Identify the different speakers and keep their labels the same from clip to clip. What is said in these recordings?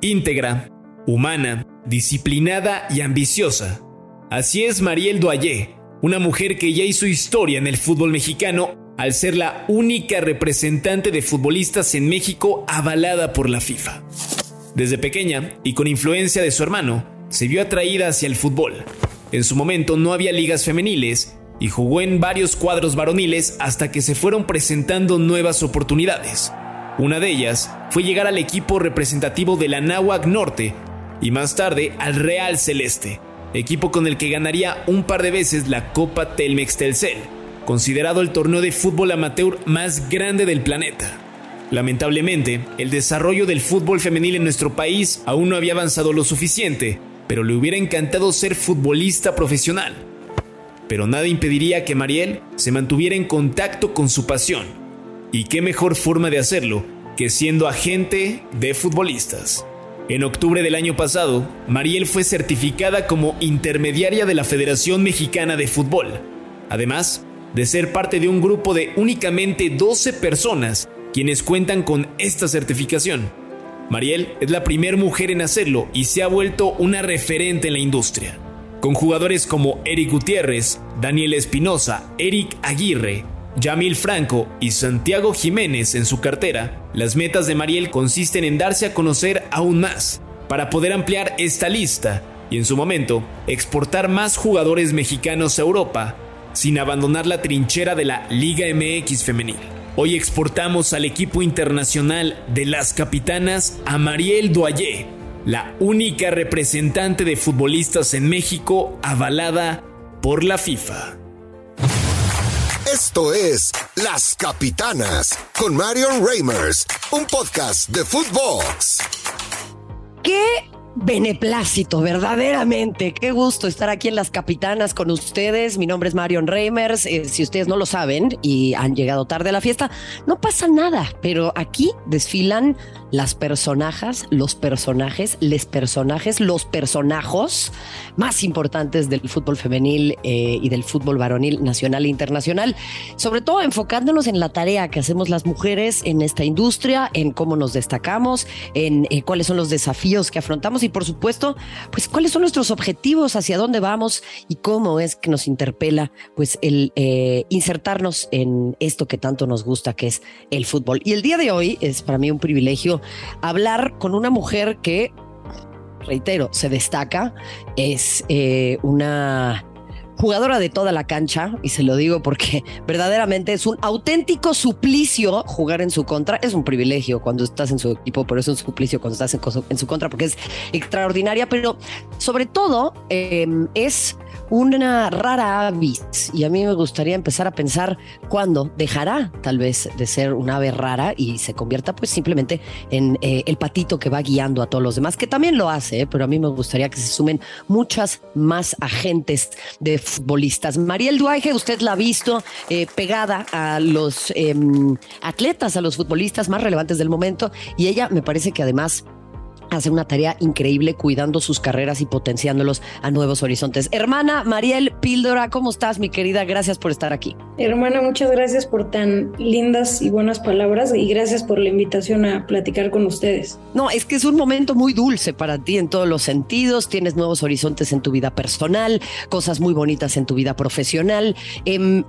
Speaker 1: íntegra, humana, disciplinada y ambiciosa. Así es Mariel Doyé, una mujer que ya hizo historia en el fútbol mexicano al ser la única representante de futbolistas en México avalada por la FIFA. Desde pequeña, y con influencia de su hermano, se vio atraída hacia el fútbol. En su momento no había ligas femeniles y jugó en varios cuadros varoniles hasta que se fueron presentando nuevas oportunidades. Una de ellas fue llegar al equipo representativo de la Náhuac Norte y más tarde al Real Celeste, equipo con el que ganaría un par de veces la Copa Telmex Telcel, considerado el torneo de fútbol amateur más grande del planeta. Lamentablemente, el desarrollo del fútbol femenil en nuestro país aún no había avanzado lo suficiente, pero le hubiera encantado ser futbolista profesional. Pero nada impediría que Mariel se mantuviera en contacto con su pasión. Y qué mejor forma de hacerlo que siendo agente de futbolistas. En octubre del año pasado, Mariel fue certificada como intermediaria de la Federación Mexicana de Fútbol. Además, de ser parte de un grupo de únicamente 12 personas quienes cuentan con esta certificación. Mariel es la primera mujer en hacerlo y se ha vuelto una referente en la industria. Con jugadores como Eric Gutiérrez, Daniel Espinosa, Eric Aguirre, Yamil Franco y Santiago Jiménez en su cartera, las metas de Mariel consisten en darse a conocer aún más, para poder ampliar esta lista y en su momento exportar más jugadores mexicanos a Europa sin abandonar la trinchera de la Liga MX femenil. Hoy exportamos al equipo internacional de las capitanas a Mariel Doyé, la única representante de futbolistas en México avalada por la FIFA.
Speaker 2: Esto es Las Capitanas con Marion Reimers, un podcast de Footbox.
Speaker 3: ¿Qué beneplácito, verdaderamente. Qué gusto estar aquí en Las Capitanas con ustedes. Mi nombre es Marion Reimers. Eh, si ustedes no lo saben y han llegado tarde a la fiesta, no pasa nada, pero aquí desfilan las personajes, los personajes, les personajes, los personajos más importantes del fútbol femenil eh, y del fútbol varonil nacional e internacional, sobre todo enfocándonos en la tarea que hacemos las mujeres en esta industria, en cómo nos destacamos, en eh, cuáles son los desafíos que afrontamos y por supuesto, pues cuáles son nuestros objetivos, hacia dónde vamos y cómo es que nos interpela pues el eh, insertarnos en esto que tanto nos gusta, que es el fútbol. Y el día de hoy es para mí un privilegio hablar con una mujer que, reitero, se destaca, es eh, una jugadora de toda la cancha, y se lo digo porque verdaderamente es un auténtico suplicio jugar en su contra. Es un privilegio cuando estás en su equipo, pero es un suplicio cuando estás en, su contra porque es extraordinaria, pero sobre todo em, es una rara avis y a mí me gustaría empezar a pensar cuándo dejará tal vez de ser una ave rara y se convierta pues simplemente en eh, el patito que va guiando a todos los demás, que también lo hace, ¿eh? pero a mí me gustaría que se sumen muchas más agentes de futbolistas. Mariel Duaje, usted la ha visto eh, pegada a los em, atletas, a los futbolistas más relevantes del momento y ella me parece que además hace una tarea increíble cuidando sus carreras y potenciándolos a nuevos horizontes. Hermana Mariel Píldora, ¿cómo estás, mi querida? Gracias por estar aquí.
Speaker 4: Hermana, muchas gracias por tan lindas y buenas palabras y gracias por la invitación a platicar con ustedes.
Speaker 3: No, es que es un momento muy dulce para ti en todos los sentidos. Tienes nuevos horizontes en tu vida personal, cosas muy bonitas en tu vida profesional. Em,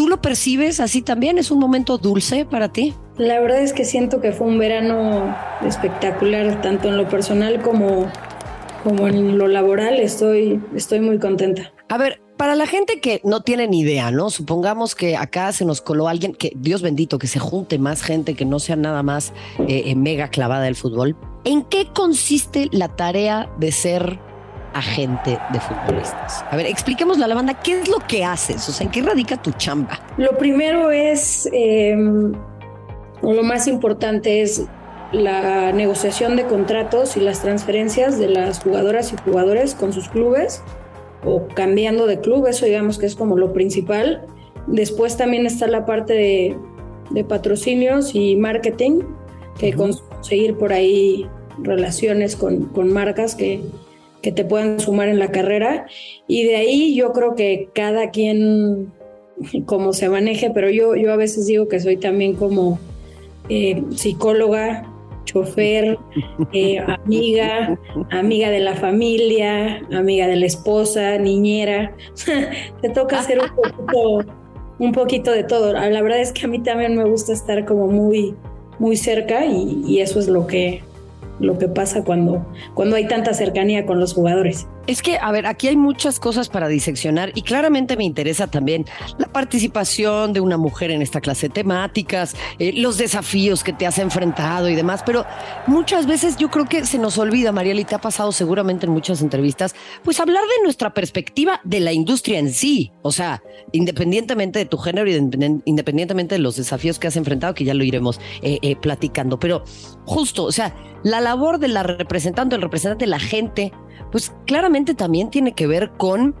Speaker 3: ¿Tú lo percibes así también? ¿Es un momento dulce para ti?
Speaker 4: La verdad es que siento que fue un verano espectacular, tanto en lo personal como, como en lo laboral. Estoy, estoy muy contenta.
Speaker 3: A ver, para la gente que no tiene ni idea, ¿no? Supongamos que acá se nos coló alguien, que Dios bendito, que se junte más gente, que no sea nada más eh, mega clavada del fútbol. ¿En qué consiste la tarea de ser agente de futbolistas. A ver, expliquemos a la banda qué es lo que haces, o sea, en qué radica tu chamba.
Speaker 4: Lo primero es, em, lo más importante es la negociación de contratos y las transferencias de las jugadoras y jugadores con sus clubes o cambiando de club, eso digamos que es como lo principal. Después también está la parte de, patrocinios y marketing, que conseguir por ahí relaciones con, con marcas que, que te puedan sumar en la carrera. Y de ahí yo creo que cada quien como se maneje, pero yo, yo a veces digo que soy también como eh, psicóloga chofer, eh, amiga, amiga de la familia, amiga de la esposa, niñera. Te toca hacer un poquito, un poquito de todo. La verdad es que a mí también me gusta estar como muy, muy cerca y eso es lo que, lo que pasa cuando, cuando hay tanta cercanía con los jugadores.
Speaker 3: Es que, a ver, aquí hay muchas cosas para diseccionar y claramente me interesa también la participación de una mujer en esta clase de temáticas, eh, los desafíos que te has enfrentado y demás, pero muchas veces yo creo que se nos olvida, Mariela, y te ha pasado seguramente en muchas entrevistas, pues hablar de nuestra perspectiva de la industria en sí, o sea, independientemente de tu género y independientemente de los desafíos que has enfrentado, que ya lo iremos eh, eh, platicando, pero justo, o sea, la labor de la representante, el representante de la gente, pues claramente también tiene que ver con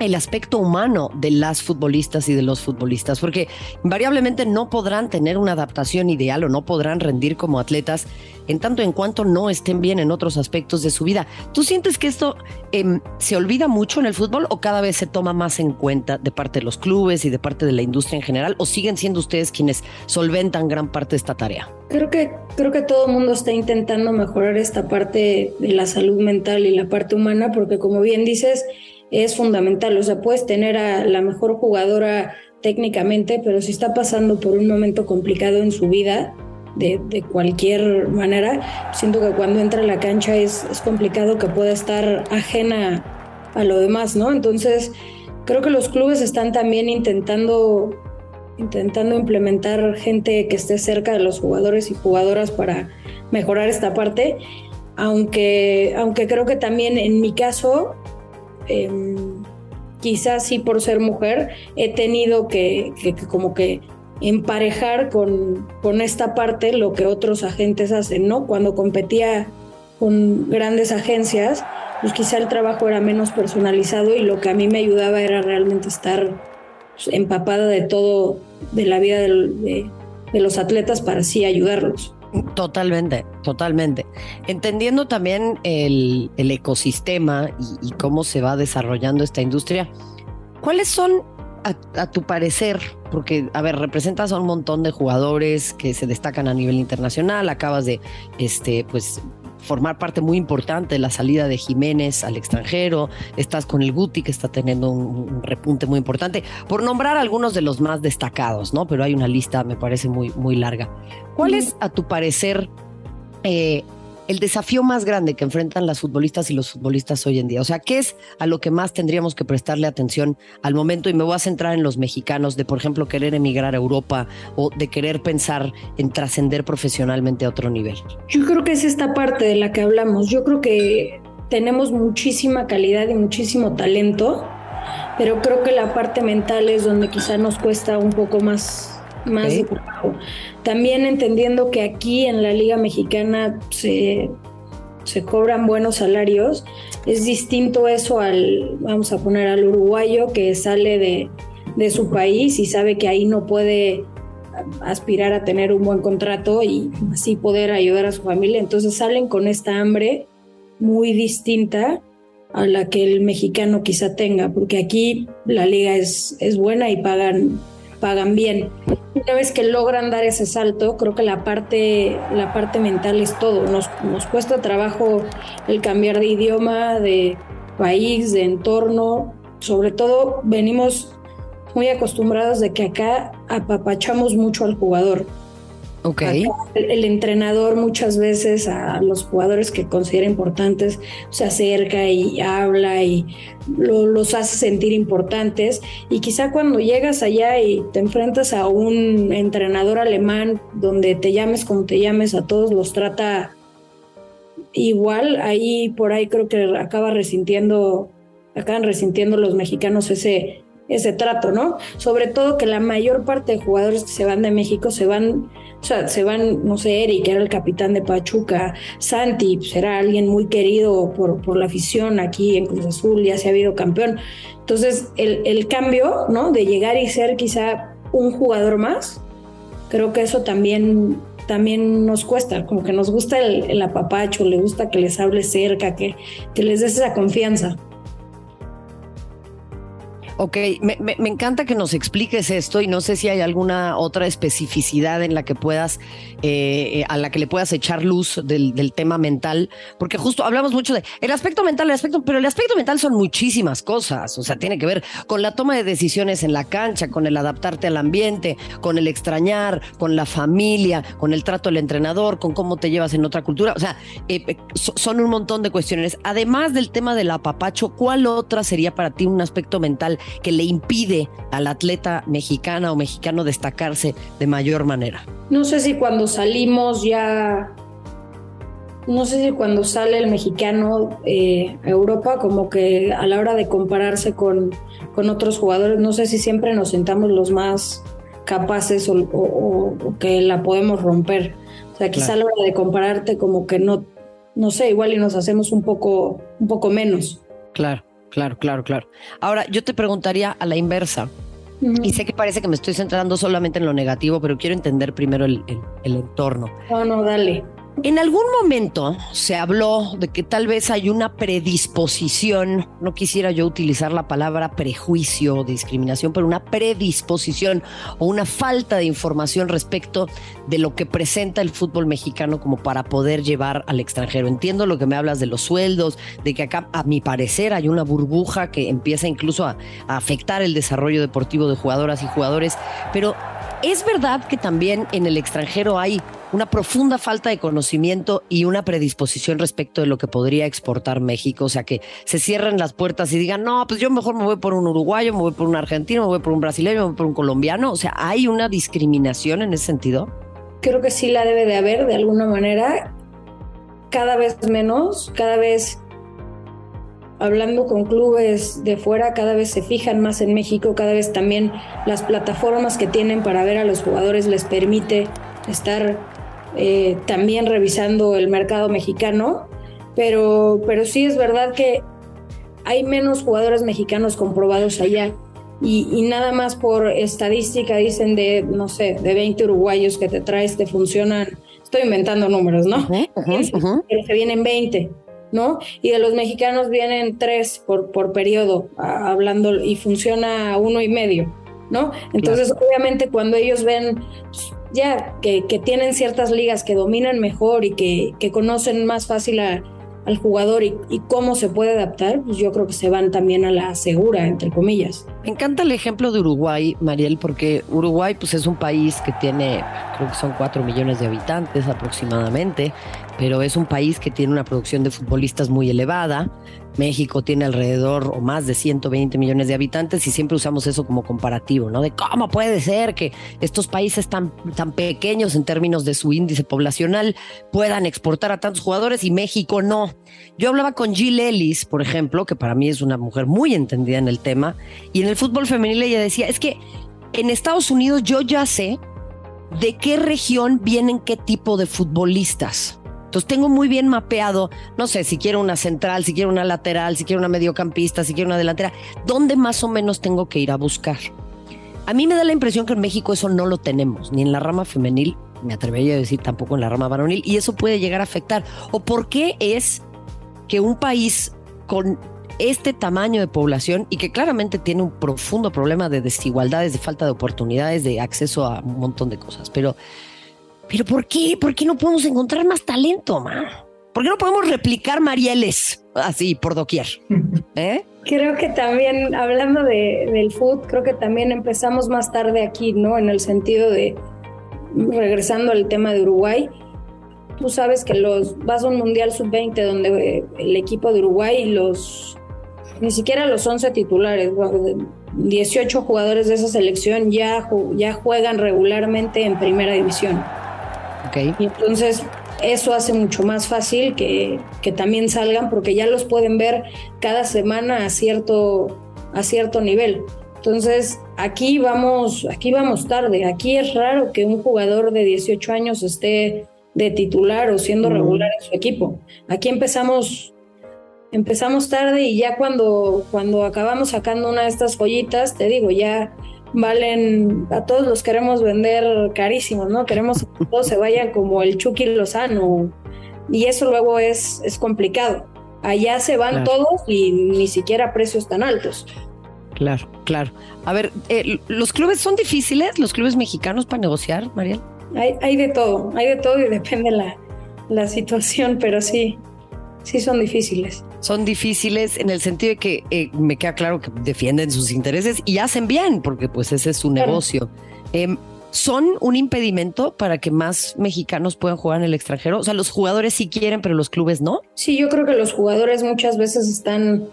Speaker 3: el aspecto humano de las futbolistas y de los futbolistas, porque invariablemente no podrán tener una adaptación ideal o no podrán rendir como atletas en tanto en cuanto no estén bien en otros aspectos de su vida. ¿Tú sientes que esto em, se olvida mucho en el fútbol o cada vez se toma más en cuenta de parte de los clubes y de parte de la industria en general o siguen siendo ustedes quienes solventan gran parte de esta tarea?
Speaker 4: Creo que, creo que todo el mundo está intentando mejorar esta parte de la salud mental y la parte humana porque como bien dices, es fundamental. O sea, puedes tener a la mejor jugadora técnicamente, pero si está pasando por un momento complicado en su vida, de, cualquier manera, siento que cuando entra a la cancha es, es complicado que pueda estar ajena a lo demás, ¿no? Entonces, creo que los clubes están también intentando intentando implementar gente que esté cerca de los jugadores y jugadoras para mejorar esta parte, aunque, aunque creo que también en mi caso Em, quizás sí por ser mujer, he tenido que, como que emparejar con, con, esta parte lo que otros agentes hacen, ¿no? Cuando competía con grandes agencias, pues quizá el trabajo era menos personalizado y lo que a mí me ayudaba era realmente estar empapada de todo, de la vida de los atletas para así ayudarlos.
Speaker 3: Totalmente, totalmente. Entendiendo también el, ecosistema y, cómo se va desarrollando esta industria, ¿cuáles son, a, tu parecer, porque, a ver, representas a un montón de jugadores que se destacan a nivel internacional, acabas de, este, pues, formar parte muy importante de la salida de Jiménez al extranjero, estás con el Guti que está teniendo un, repunte muy importante, por nombrar algunos de los más destacados, ¿no? Pero hay una lista, me parece, muy, muy larga. ¿Cuál es, a tu parecer, eh, el desafío más grande que enfrentan las futbolistas y los futbolistas hoy en día? O sea, ¿qué es a lo que más tendríamos que prestarle atención al momento? Y me voy a centrar en los mexicanos, de por ejemplo querer emigrar a Europa o de querer pensar en trascender profesionalmente a otro nivel.
Speaker 4: Yo creo que es esta parte de la que hablamos. Yo creo que tenemos muchísima calidad y muchísimo talento, pero creo que la parte mental es donde quizá nos cuesta un poco más más También entendiendo que aquí en la Liga Mexicana se, cobran buenos salarios, es distinto eso al, vamos a poner al uruguayo que sale de, de su país y sabe que ahí no puede aspirar a tener un buen contrato y así poder ayudar a su familia. Entonces salen con esta hambre muy distinta a la que el mexicano quizá tenga, porque aquí la liga es, es buena y pagan pagan bien. Una vez que logran dar ese salto, creo que la parte, la parte mental es todo. Nos, nos cuesta trabajo el cambiar de idioma, de país, de entorno. Sobre todo venimos muy acostumbrados de que acá apapachamos mucho al jugador. El, entrenador muchas veces a los jugadores que considera importantes se acerca y habla y los hace sentir importantes. Y quizá cuando llegas allá y te enfrentas a un entrenador alemán donde te llames como te llames, a todos los trata igual, ahí por ahí creo que acaba resintiendo, acaban resintiendo los mexicanos ese ese trato, ¿no? Sobre todo que la mayor parte de jugadores que se van de México se van, o sea, se van, no sé, Eric, que era el capitán de Pachuca, Santi, pues era alguien muy querido por, por la afición aquí en Cruz Azul, ya se ha habido campeón. Entonces, el, el cambio, ¿no? De llegar y ser quizá un jugador más, creo que eso también también nos cuesta, como que nos gusta el, el apapacho, le gusta que les hable cerca, que, que les des esa confianza.
Speaker 3: Ok, me, encanta que nos expliques esto y no sé si hay alguna otra especificidad en la que puedas, eh, eh, a la que le puedas echar luz del, tema mental, porque justo hablamos mucho de el aspecto mental, el aspecto, pero el aspecto mental son muchísimas cosas, o sea, tiene que ver con la toma de decisiones en la cancha, con el adaptarte al ambiente, con el extrañar, con la familia, con el trato del entrenador, con cómo te llevas en otra cultura, o sea, eh, son un montón de cuestiones. Además del tema del apapacho, ¿cuál otra sería para ti un aspecto mental? Que le impide al atleta mexicana o mexicano destacarse de mayor manera?
Speaker 4: No sé si cuando salimos ya, no sé si cuando sale el mexicano eh, a Europa, como que a la hora de compararse con, con otros jugadores, no sé si siempre nos sentamos los más capaces o, que la podemos romper. O sea, quizá a la hora de compararte como que no, no sé, igual y nos hacemos un poco, un poco menos.
Speaker 3: Claro. Claro, claro, claro. Ahora, yo te preguntaría a la inversa. Y sé que parece que me estoy centrando solamente en lo negativo, pero quiero entender primero el, el entorno.
Speaker 4: No, no, dale.
Speaker 3: En algún momento se habló de que tal vez hay una predisposición, no quisiera yo utilizar la palabra prejuicio o discriminación, pero una predisposición o una falta de información respecto de lo que presenta el fútbol mexicano como para poder llevar al extranjero. Entiendo lo que me hablas de los sueldos, de que acá a mi parecer hay una burbuja que empieza incluso a, afectar el desarrollo deportivo de jugadoras y jugadores, pero es verdad que también en el extranjero hay una profunda falta de conocimiento y una predisposición respecto de lo que podría exportar México. O sea, que se cierren las puertas y digan, no, pues yo mejor me voy por un uruguayo, me voy por un argentino, me voy por un brasileño, me voy por un colombiano. O sea, ¿hay una discriminación en ese sentido?
Speaker 4: Creo que sí la debe de haber de alguna manera. Cada vez menos, cada vez hablando con clubes de fuera, cada vez se fijan más en México, cada vez también las plataformas que tienen para ver a los jugadores les permite estar eh, también revisando el mercado mexicano, pero, pero sí es verdad que hay menos jugadores mexicanos comprobados allá. Y, nada más por estadística dicen de, no sé, de 20 uruguayos que te traes, te funcionan, estoy inventando números, ¿no? Pero se vienen 20, ¿no? Y de los mexicanos vienen 3 por, por periodo, hablando, y funciona uno y medio, ¿no? Entonces, obviamente, cuando ellos ven ya que, tienen ciertas ligas que dominan mejor y que, conocen más fácil al jugador y, cómo se puede adaptar, pues yo creo que se van también a la segura, entre comillas.
Speaker 3: Me encanta el ejemplo de Uruguay, Mariel, porque Uruguay pues es un país que tiene, creo que son cuatro millones de habitantes aproximadamente, pero es un país que tiene una producción de futbolistas muy elevada, México tiene alrededor o más de 120 millones de habitantes y siempre usamos eso como comparativo, ¿no? De cómo puede ser que estos países tan, tan pequeños en términos de su índice poblacional puedan exportar a tantos jugadores y México no. Yo hablaba con Jill Ellis, por ejemplo, que para mí es una mujer muy entendida en el tema, y en el fútbol femenil ella decía, es que en Estados Unidos yo ya sé de qué región vienen qué tipo de futbolistas. Entonces tengo muy bien mapeado, no sé, si quiero una central, si quiero una lateral, si quiero una mediocampista, si quiero una delantera, ¿dónde más o menos tengo que ir a buscar? A mí me da la impresión que en México eso no lo tenemos, ni en la rama femenil, me atrevería a decir tampoco en la rama varonil, y eso puede llegar a afectar. ¿O por qué es que un país con este tamaño de población y que claramente tiene un profundo problema de desigualdades, de falta de oportunidades, de acceso a un montón de cosas, pero pero ¿por qué? ¿Por qué no podemos encontrar más talento, ma? ¿Por qué no podemos replicar Marieles así por doquier?
Speaker 4: ¿Eh? Creo que también, hablando de, del food, creo que también empezamos más tarde aquí, ¿no? En el sentido de, regresando al tema de Uruguay, tú sabes que los vas a un Mundial Sub-20 donde eh, el equipo de Uruguay, los ni siquiera los 11 titulares, 18 jugadores de esa selección ya, ya juegan regularmente en primera división. Y entonces eso hace mucho más fácil que, que, también salgan porque ya los pueden ver cada semana a cierto, a cierto nivel. Entonces, aquí vamos, aquí vamos tarde. Aquí es raro que un jugador de 18 años esté de titular o siendo regular en su equipo. Aquí empezamos, empezamos tarde y ya cuando, cuando acabamos sacando una de estas joyitas, te digo, ya valen, a todos los queremos vender carísimos, ¿no? Queremos que todos se vayan como el Chucky Lozano y eso luego es, es complicado. Allá se van todos y ni siquiera precios tan altos.
Speaker 3: Claro, claro. A ver, eh, ¿los clubes son difíciles, los clubes mexicanos para negociar, Mariel?
Speaker 4: Hay, hay de todo, hay de todo y depende la, la situación, pero sí, sí son difíciles.
Speaker 3: Son difíciles en el sentido de que eh, me queda claro que defienden sus intereses y hacen bien, porque pues ese es su negocio. Em, ¿Son un impedimento para que más mexicanos puedan jugar en el extranjero? O sea, los jugadores sí quieren, pero los clubes no.
Speaker 4: Sí, yo creo que los jugadores muchas veces están,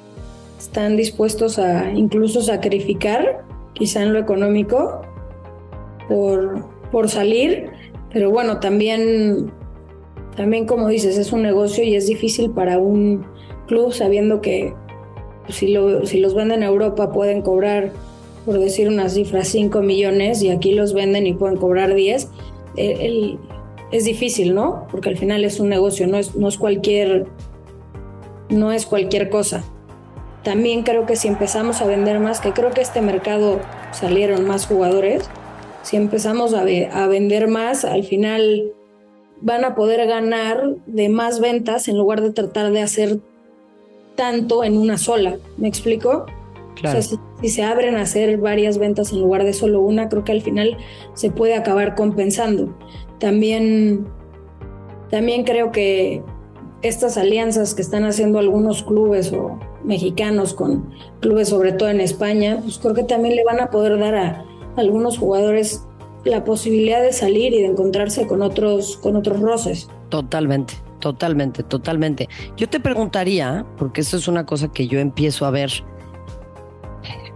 Speaker 4: están dispuestos a incluso sacrificar, quizá en lo económico, por, por salir, pero bueno, también también como dices, es un negocio y es difícil para un club sabiendo que si, lo, si los venden a Europa pueden cobrar, por decir una cifra, 5 millones y aquí los venden y pueden cobrar 10. Eh, es difícil, ¿no? Porque al final es un negocio, no es, no es cualquier no es cualquier cosa. También creo que si empezamos a vender más, que creo que este mercado salieron más jugadores, si empezamos a vender más, al final van a poder ganar de más ventas en lugar de tratar de hacer tanto en una sola. ¿Me explico? Claro. O sea, si, se abren a hacer varias ventas en lugar de solo una, creo que al final se puede acabar compensando. También, también creo que estas alianzas que están haciendo algunos clubes o mexicanos con clubes, sobre todo en España, pues creo que también le van a poder dar a algunos jugadores la posibilidad de salir y de encontrarse con otros, con otros roces.
Speaker 3: Totalmente, totalmente, totalmente. Yo te preguntaría, porque eso es una cosa que yo empiezo a ver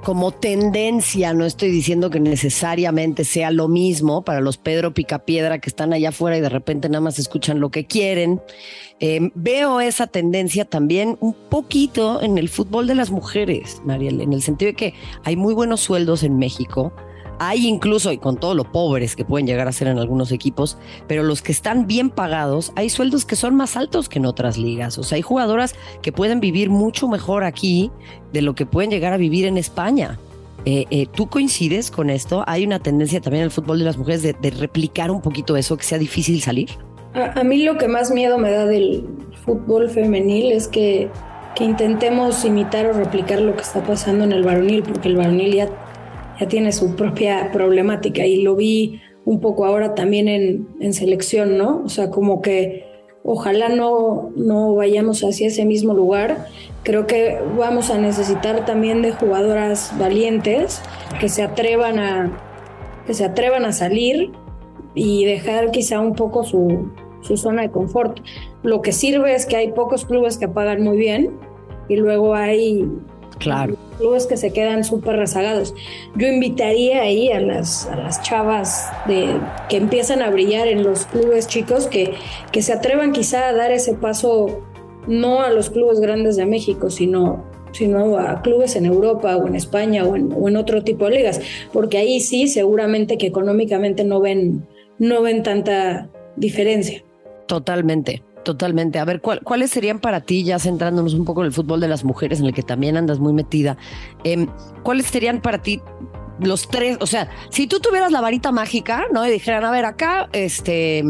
Speaker 3: como tendencia, no estoy diciendo que necesariamente sea lo mismo para los Pedro Picapiedra que están allá afuera y de repente nada más escuchan lo que quieren. Eh, veo esa tendencia también un poquito en el fútbol de las mujeres, Mariel, en el sentido de que hay muy buenos sueldos en México, hay incluso, y con todo lo pobres que pueden llegar a ser en algunos equipos, pero los que están bien pagados, hay sueldos que son más altos que en otras ligas. O sea, hay jugadoras que pueden vivir mucho mejor aquí de lo que pueden llegar a vivir en España. Eh, eh, ¿Tú coincides con esto? ¿Hay una tendencia también en el fútbol de las mujeres de, replicar un poquito eso, que sea difícil salir?
Speaker 4: A, mí lo que más miedo me da del fútbol femenil es que, que intentemos imitar o replicar lo que está pasando en el varonil, porque el varonil ya ya tiene su propia problemática y lo vi un poco ahora también en, en selección, ¿no? O sea, como que ojalá no, no vayamos hacia ese mismo lugar. Creo que vamos a necesitar también de jugadoras valientes que se atrevan a, que se atrevan a salir y dejar quizá un poco su, su zona de confort. Lo que sirve es que hay pocos clubes que pagan muy bien y luego hay
Speaker 3: Claro.
Speaker 4: Clubes que se quedan súper rezagados. Yo invitaría ahí a las, a las chavas de, que empiezan a brillar en los clubes chicos que, que se atrevan quizá a dar ese paso no a los clubes grandes de México, sino, sino a clubes en Europa o en España o en, o en otro tipo de ligas, porque ahí sí seguramente que económicamente no ven, no ven tanta diferencia.
Speaker 3: Totalmente. Totalmente. A ver, ¿cuáles serían para ti, ya centrándonos un poco en el fútbol de las mujeres, en el que también andas muy metida? Em, ¿Cuáles serían para ti los tres? O sea, si tú tuvieras la varita mágica, ¿no? Y dijeran, a ver, acá, este.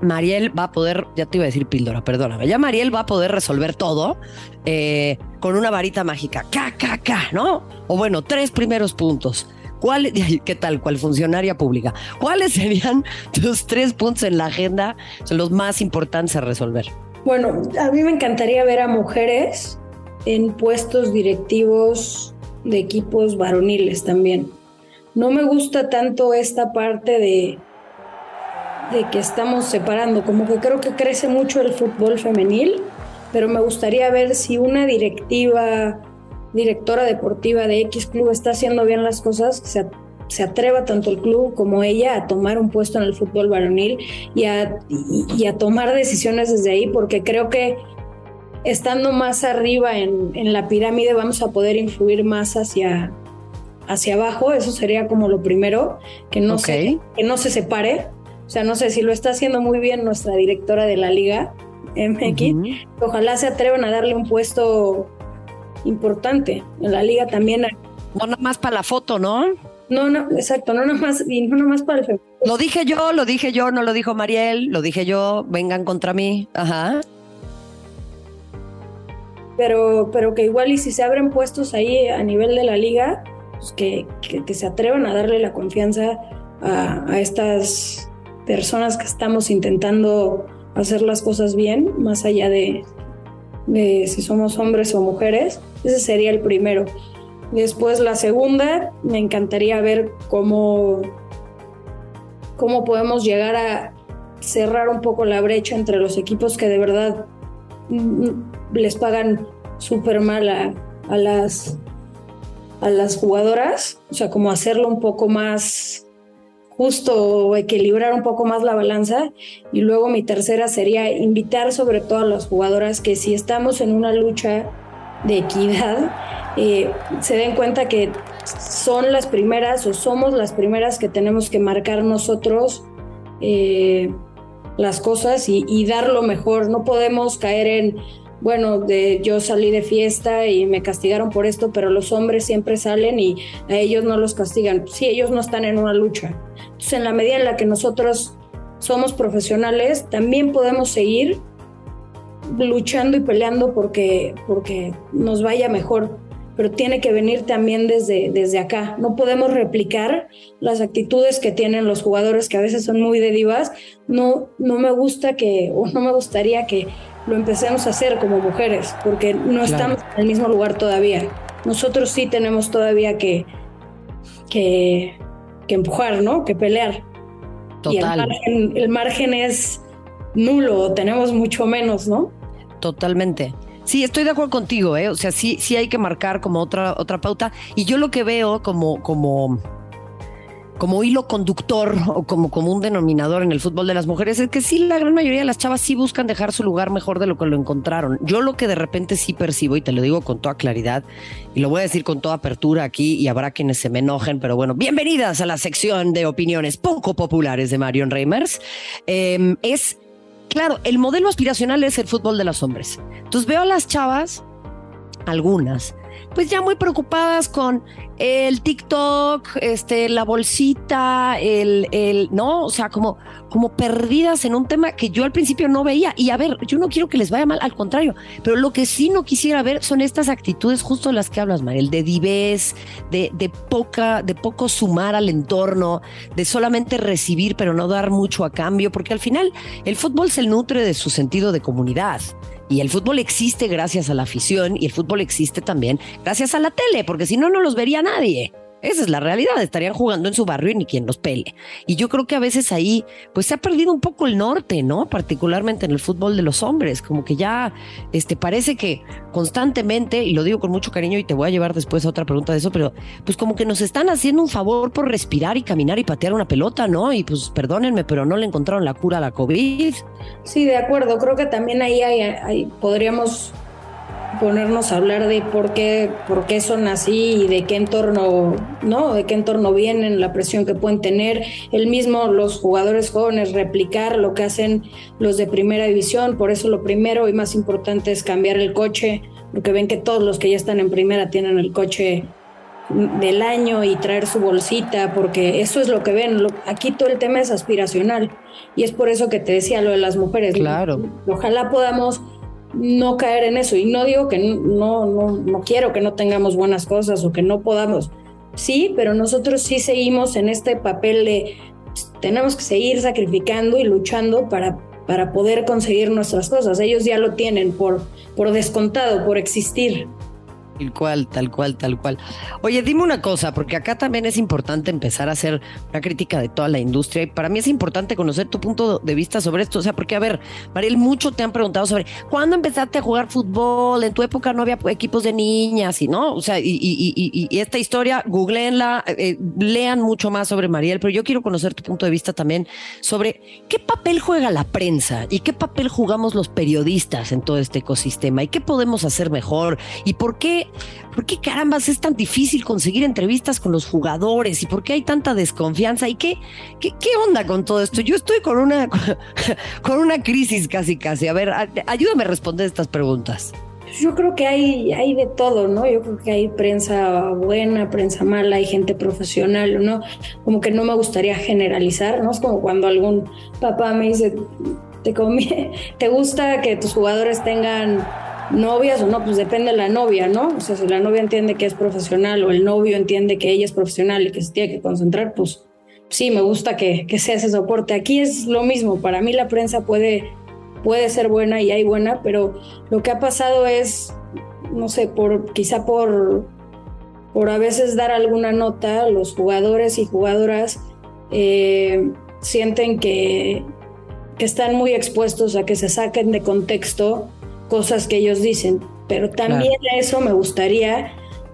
Speaker 3: Mariel va a poder, ya te iba a decir píldora, perdóname, ya Mariel va a poder resolver todo eh, con una varita mágica, ca, ca, ca, ¿no? O bueno, tres primeros puntos. ¿Cuál, ¿Qué tal? ¿Cuál funcionaria pública? ¿Cuáles serían tus tres puntos en la agenda, los más importantes a resolver?
Speaker 4: Bueno, a mí me encantaría ver a mujeres en puestos directivos de equipos varoniles también. No me gusta tanto esta parte de, de que estamos separando, como que creo que crece mucho el fútbol femenil, pero me gustaría ver si una directiva directora deportiva de X Club está haciendo bien las cosas, se, se atreva tanto el club como ella a tomar un puesto en el fútbol varonil y a, y, a tomar decisiones desde ahí, porque creo que estando más arriba en, en, la pirámide vamos a poder influir más hacia, hacia abajo, eso sería como lo primero, que no, se, que no se separe. O sea, no sé si lo está haciendo muy bien nuestra directora de la liga, MX. Ojalá se atrevan a darle un puesto importante. En la liga también hay.
Speaker 3: No nada más para la foto, ¿no?
Speaker 4: No, no, exacto, no nada más, y no nada más para el
Speaker 3: Lo dije yo, lo dije yo, no lo dijo Mariel, lo dije yo, vengan contra mí. Ajá.
Speaker 4: pero, pero que igual y si se abren puestos ahí a nivel de la liga, pues que, que, se atrevan a darle la confianza a, a estas personas que estamos intentando hacer las cosas bien, más allá de, de si somos hombres o mujeres. Ese sería el primero. Después la segunda, me encantaría ver cómo, cómo podemos llegar a cerrar un poco la brecha entre los equipos que de verdad mm, les pagan súper mal a, a, las, a las jugadoras, o sea, como hacerlo un poco más justo equilibrar un poco más la balanza. Y luego mi tercera sería invitar sobre todo a las jugadoras que si estamos en una lucha de equidad, eh, se den cuenta que son las primeras o somos las primeras que tenemos que marcar nosotros eh, las cosas y, dar lo mejor. No podemos caer en bueno, de yo salí de fiesta y me castigaron por esto, pero los hombres siempre salen y a ellos no los castigan. Sí, ellos no están en una lucha. Entonces, en la medida en la que nosotros somos profesionales, también podemos seguir luchando y peleando porque, porque nos vaya mejor, pero tiene que venir también desde, desde acá. No podemos replicar las actitudes que tienen los jugadores que a veces son muy de divas. No, no me gusta que, o no me gustaría que lo empecemos a hacer como mujeres, porque no estamos en el mismo lugar todavía. Nosotros sí tenemos todavía que, que, empujar, ¿no? Que pelear.
Speaker 3: Total.
Speaker 4: Y el margen, es nulo, tenemos mucho menos, ¿no?
Speaker 3: Totalmente. Sí, estoy de acuerdo contigo, ¿eh? O sea, sí, sí hay que marcar como otra, otra pauta. Y yo lo que veo como, como como hilo conductor o como común denominador en el fútbol de las mujeres es que sí, la gran mayoría de las chavas sí buscan dejar su lugar mejor de lo que lo encontraron. Yo lo que de repente sí percibo, y te lo digo con toda claridad, y lo voy a decir con toda apertura aquí, y habrá quienes se me enojen, pero bueno, bienvenidas a la sección de opiniones poco populares de Marion Reimers, em, es, claro, el modelo aspiracional es el fútbol de los hombres. Entonces veo a las chavas, algunas, pues ya muy preocupadas con el TikTok, este, la bolsita, el, el, no, o sea, como, como perdidas en un tema que yo al principio no veía. Y a ver, yo no quiero que les vaya mal, al contrario, pero lo que sí no quisiera ver son estas actitudes justo las que hablas, Mariel, de divez, de, de poca, de poco sumar al entorno, de solamente recibir pero no dar mucho a cambio, porque al final el fútbol se nutre de su sentido de comunidad. Y el fútbol existe gracias a la afición y el fútbol existe también gracias a la tele, porque si no, no los vería nadie. Esa es la realidad, estarían jugando en su barrio y ni quien los pele. Y yo creo que a veces ahí, pues se ha perdido un poco el norte, ¿no? Particularmente en el fútbol de los hombres, como que ya, este, parece que constantemente, y lo digo con mucho cariño y te voy a llevar después a otra pregunta de eso, pero pues como que nos están haciendo un favor por respirar y caminar y patear una pelota, ¿no? Y pues perdónenme, pero no le encontraron la cura a la COVID.
Speaker 4: Sí, de acuerdo, creo que también ahí hay, podríamos ponernos a hablar de por qué, por qué son así y de qué entorno, ¿no? De qué entorno vienen, la presión que pueden tener. El mismo, los jugadores jóvenes, replicar lo que hacen los de primera división. Por eso lo primero y más importante es cambiar el coche, porque ven que todos los que ya están en primera tienen el coche del año y traer su bolsita, porque eso es lo que ven. Aquí todo el tema es aspiracional y es por eso que te decía lo de las mujeres.
Speaker 3: Claro.
Speaker 4: Ojalá podamos no caer en eso. Y no digo que no, no, no quiero que no tengamos buenas cosas o que no podamos. Sí, pero nosotros sí seguimos en este papel de pues, tenemos que seguir sacrificando y luchando para, para poder conseguir nuestras cosas. Ellos ya lo tienen por, por descontado, por existir.
Speaker 3: Tal cual, tal cual, tal cual. Oye, dime una cosa, porque acá también es importante empezar a hacer una crítica de toda la industria y para mí es importante conocer tu punto de vista sobre esto. O sea, porque a ver, Mariel, mucho te han preguntado sobre cuándo empezaste a jugar fútbol, en tu época no había equipos de niñas y no, o sea, y, esta historia, googleenla, eh, lean mucho más sobre Mariel, pero yo quiero conocer tu punto de vista también sobre qué papel juega la prensa y qué papel jugamos los periodistas en todo este ecosistema y qué podemos hacer mejor y por qué ¿por qué carambas es tan difícil conseguir entrevistas con los jugadores? ¿Y por qué hay tanta desconfianza? ¿Y qué, qué, onda con todo esto? Yo estoy con una, con una crisis casi, casi. A ver, ayúdame a responder estas preguntas.
Speaker 4: Yo creo que hay, hay de todo, ¿no? Yo creo que hay prensa buena, prensa mala, hay gente profesional, ¿no? Como que no me gustaría generalizar, ¿no? Es como cuando algún papá me dice, te, ¿te gusta que tus jugadores tengan novias o no, pues depende de la novia, ¿no? O sea, si la novia entiende que es profesional o el novio entiende que ella es profesional y que se tiene que concentrar, pues sí, me gusta que, que sea ese soporte. Aquí es lo mismo, para mí la prensa puede, puede ser buena y hay buena, pero lo que ha pasado es, no sé, por quizá por, por a veces dar alguna nota, los jugadores y jugadoras eh, sienten que, que están muy expuestos a que se saquen de contexto cosas que ellos dicen, pero también a eso me gustaría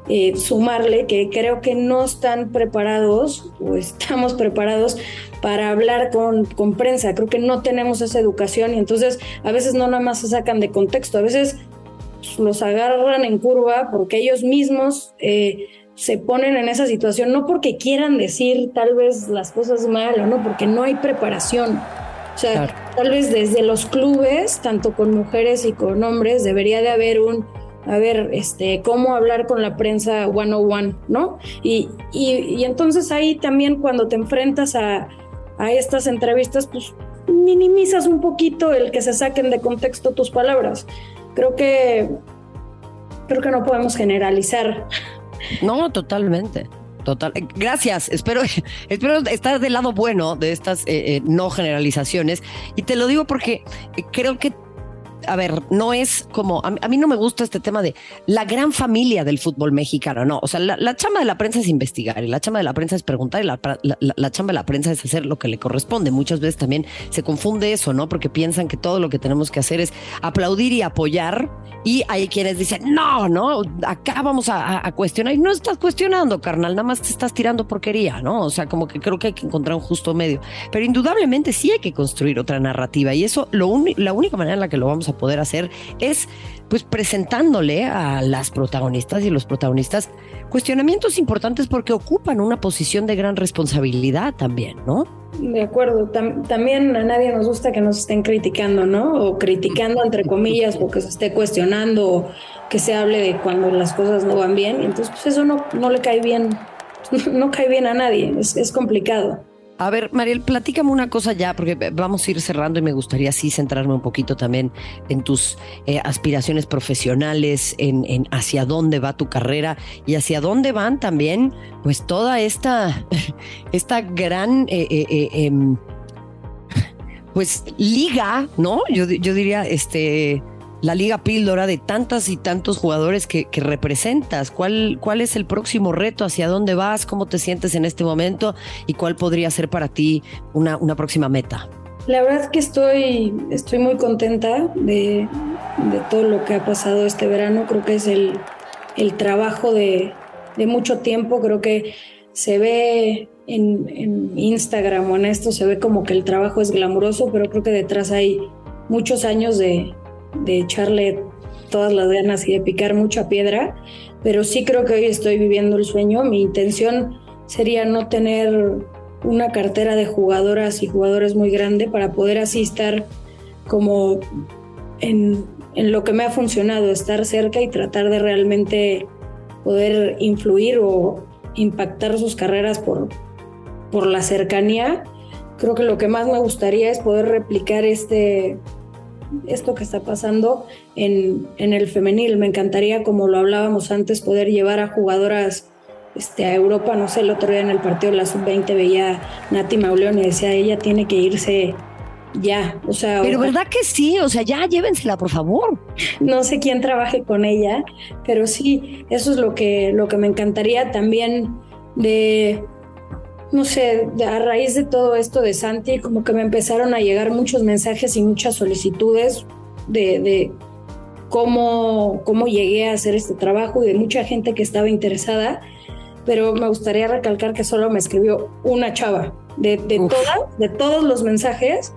Speaker 4: eh, sumarle que creo que no están preparados o estamos preparados para hablar con, con, prensa. Creo que no tenemos esa educación y entonces a veces no nada más se sacan de contexto, a veces los agarran en curva porque ellos mismos eh, se ponen en esa situación, no porque quieran decir tal vez las cosas mal o no, porque no hay preparación. O sea, tal vez desde los clubes, tanto con mujeres y con hombres, debería de haber un, a ver, este, cómo hablar con la prensa 101, ¿no? Y, y, y entonces ahí también cuando te enfrentas a, a estas entrevistas, pues minimizas un poquito el que se saquen de contexto tus palabras. Creo que, creo que no podemos generalizar.
Speaker 3: No, totalmente. Total. Eh, gracias. Espero, espero estar del lado bueno de estas eh, eh, no generalizaciones. Y te lo digo porque creo que a ver, no es como, a, mí no me gusta este tema de la gran familia del fútbol mexicano, no, o sea, la, chamba de la prensa es investigar y la chamba de la prensa es preguntar y la, la, chamba de la prensa es hacer lo que le corresponde. Muchas veces también se confunde eso, ¿no? Porque piensan que todo lo que tenemos que hacer es aplaudir y apoyar y hay quienes dicen, no, no, acá vamos a, a cuestionar y no estás cuestionando, carnal, nada más te estás tirando porquería, ¿no? O sea, como que creo que hay que encontrar un justo medio, pero indudablemente sí hay que construir otra narrativa y eso, lo la única manera en la que lo vamos a poder hacer es pues presentándole a las protagonistas y los protagonistas cuestionamientos importantes porque ocupan una posición de gran responsabilidad también, ¿no?
Speaker 4: De acuerdo, también a nadie nos gusta que nos estén criticando, ¿no? O criticando entre comillas, o que se esté cuestionando, que se hable de cuando las cosas no van bien. Entonces, pues eso no, no le cae bien, no cae bien a nadie, es, es complicado.
Speaker 3: A ver, Mariel, platícame una cosa ya, porque vamos a ir cerrando y me gustaría sí centrarme un poquito también en tus eh, aspiraciones profesionales, en, hacia dónde va tu carrera y hacia dónde van también, pues toda esta, esta gran, eh, eh, em, pues liga, ¿no? Yo, yo diría, este la Liga Píldora de tantas y tantos jugadores que, representas? ¿Cuál, ¿Cuál es el próximo reto? ¿Hacia dónde vas? ¿Cómo te sientes en este momento? ¿Y cuál podría ser para ti una, una próxima meta?
Speaker 4: La verdad es que estoy, estoy muy contenta de, todo lo que ha pasado este verano. Creo que es el, trabajo de, mucho tiempo. Creo que se ve en, en, Instagram o en esto, se ve como que el trabajo es glamuroso, pero creo que detrás hay muchos años de, de echarle todas las ganas y de picar mucha piedra, pero sí creo que hoy estoy viviendo el sueño. Mi intención sería no tener una cartera de jugadoras y jugadores muy grande para poder así estar como en, en lo que me ha funcionado, estar cerca y tratar de realmente poder influir o impactar sus carreras por, por la cercanía. Creo que lo que más me gustaría es poder replicar este, esto que está pasando en, el femenil. Me encantaría, como lo hablábamos antes, poder llevar a jugadoras este, a Europa. No sé, el otro día en el partido de la sub-20 veía Nati Mauleón y decía, ella tiene que irse ya, o sea...
Speaker 3: Pero verdad que sí, o sea, ya llévensela, por favor.
Speaker 4: No sé quién trabaje con ella, pero sí, eso es lo que, lo que me encantaría también de no sé, a raíz de todo esto de Santi, como que me empezaron a llegar muchos mensajes y muchas solicitudes de, cómo, cómo llegué a hacer este trabajo y de mucha gente que estaba interesada, pero me gustaría recalcar que solo me escribió una chava. De, de todas, de todos los mensajes,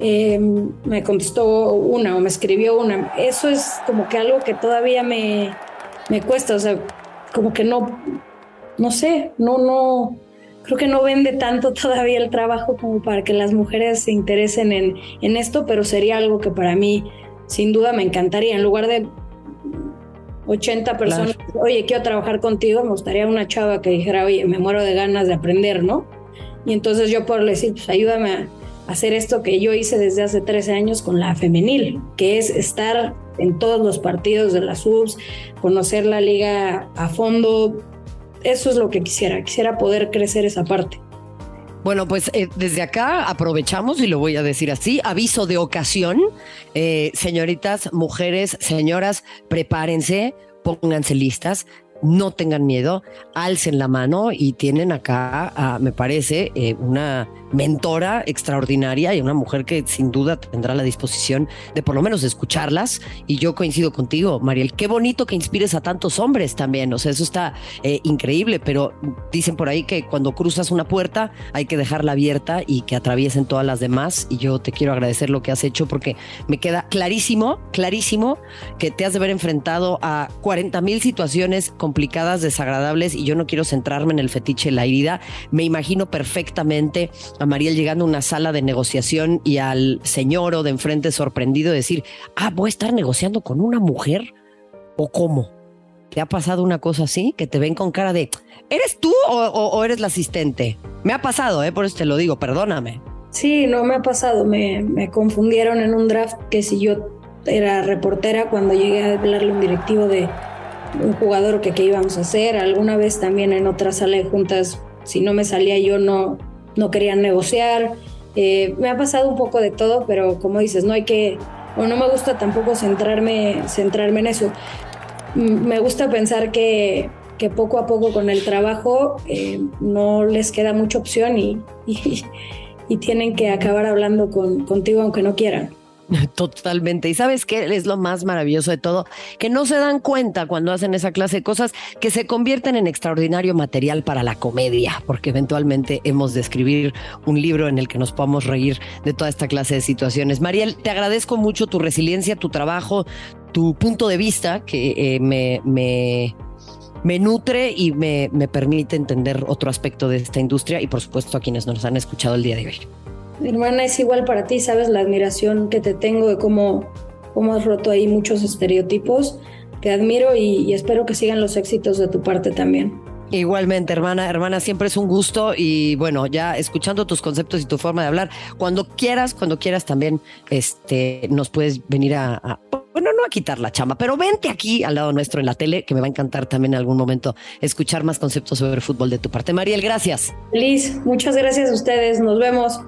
Speaker 4: eh, me contestó una o me escribió una. Eso es como que algo que todavía me, me cuesta, o sea, como que no, no sé, no, no, creo que no vende tanto todavía el trabajo como para que las mujeres se interesen en, en esto, pero sería algo que para mí sin duda me encantaría. En lugar de 80 personas, oye, quiero trabajar contigo, me gustaría una chava que dijera, oye, me muero de ganas de aprender, ¿no? Y entonces yo por decir, pues ayúdame a hacer esto que yo hice desde hace 13 años con la femenil, que es estar en todos los partidos de las subs, conocer la liga a fondo. Eso es lo que quisiera, quisiera poder crecer esa parte.
Speaker 3: Bueno, pues eh, desde acá aprovechamos y lo voy a decir así, aviso de ocasión, eh, señoritas, mujeres, señoras, prepárense, pónganse listas, no tengan miedo, alcen la mano y tienen acá, me parece, eh, una mentora extraordinaria y una mujer que sin duda tendrá la disposición de por lo menos escucharlas. Y yo coincido contigo, Mariel, qué bonito que inspires a tantos hombres también, o sea, eso está eh, increíble, pero dicen por ahí que cuando cruzas una puerta hay que dejarla abierta y que atraviesen todas las demás. Y yo te quiero agradecer lo que has hecho porque me queda clarísimo, clarísimo que te has de ver enfrentado a 40 mil situaciones complicadas, desagradables y yo no quiero centrarme en el fetiche la herida. Me imagino perfectamente a Mariel llegando a una sala de negociación y al señor o de enfrente sorprendido decir, ah, voy a estar negociando con una mujer o cómo. ¿Te ha pasado una cosa así? Que te ven con cara de, ¿eres tú o, eres la asistente? Me ha pasado, ¿eh? por eso te lo digo, perdóname.
Speaker 4: Sí, no me ha pasado. Me, me confundieron en un draft que si yo era reportera cuando llegué a hablarle un directivo de un jugador que qué íbamos a hacer. Alguna vez también en otra sala de juntas, si no me salía yo, no, no querían negociar. Eh, me ha pasado un poco de todo, pero como dices, no hay que, o no me gusta tampoco centrarme, centrarme en eso. Me gusta pensar que, que poco a poco con el trabajo eh, no les queda mucha opción y, y, tienen que acabar hablando con, contigo aunque no quieran.
Speaker 3: Totalmente. Y sabes qué es lo más maravilloso de todo, que no se dan cuenta cuando hacen esa clase de cosas que se convierten en extraordinario material para la comedia, porque eventualmente hemos de escribir un libro en el que nos podamos reír de toda esta clase de situaciones. Mariel, te agradezco mucho tu resiliencia, tu trabajo, tu punto de vista, que eh, me, nutre y me, me permite entender otro aspecto de esta industria y por supuesto a quienes nos han escuchado el día de hoy.
Speaker 4: Mi hermana es igual para ti, sabes la admiración que te tengo de cómo, cómo has roto ahí muchos estereotipos. Te admiro y, espero que sigan los éxitos de tu parte también.
Speaker 3: Igualmente, hermana, hermana, siempre es un gusto y bueno, ya escuchando tus conceptos y tu forma de hablar, cuando quieras, cuando quieras también, este, nos puedes venir a, bueno, no a quitar la chamba, pero vente aquí al lado nuestro en la tele, que me va a encantar también en algún momento escuchar más conceptos sobre fútbol de tu parte. Mariel, gracias.
Speaker 4: Liz, muchas gracias a ustedes, nos vemos.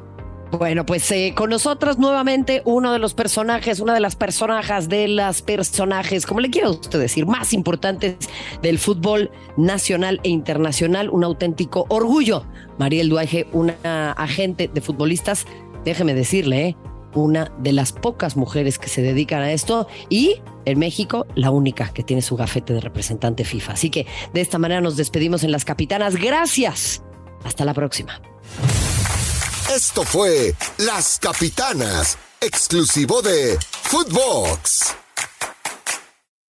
Speaker 3: Bueno, pues eh, con nosotros nuevamente uno de los personajes, una de las personajes de las personajes, como le quiero usted decir, más importantes del fútbol nacional e internacional, un auténtico orgullo. Mariel Duaje, una agente de futbolistas, déjeme decirle, eh, una de las pocas mujeres que se dedican a esto y en México la única que tiene su gafete de representante FIFA. Así que de esta manera nos despedimos en las capitanas. Gracias. Hasta la próxima.
Speaker 2: Esto fue Las Capitanas, exclusivo de Footbox.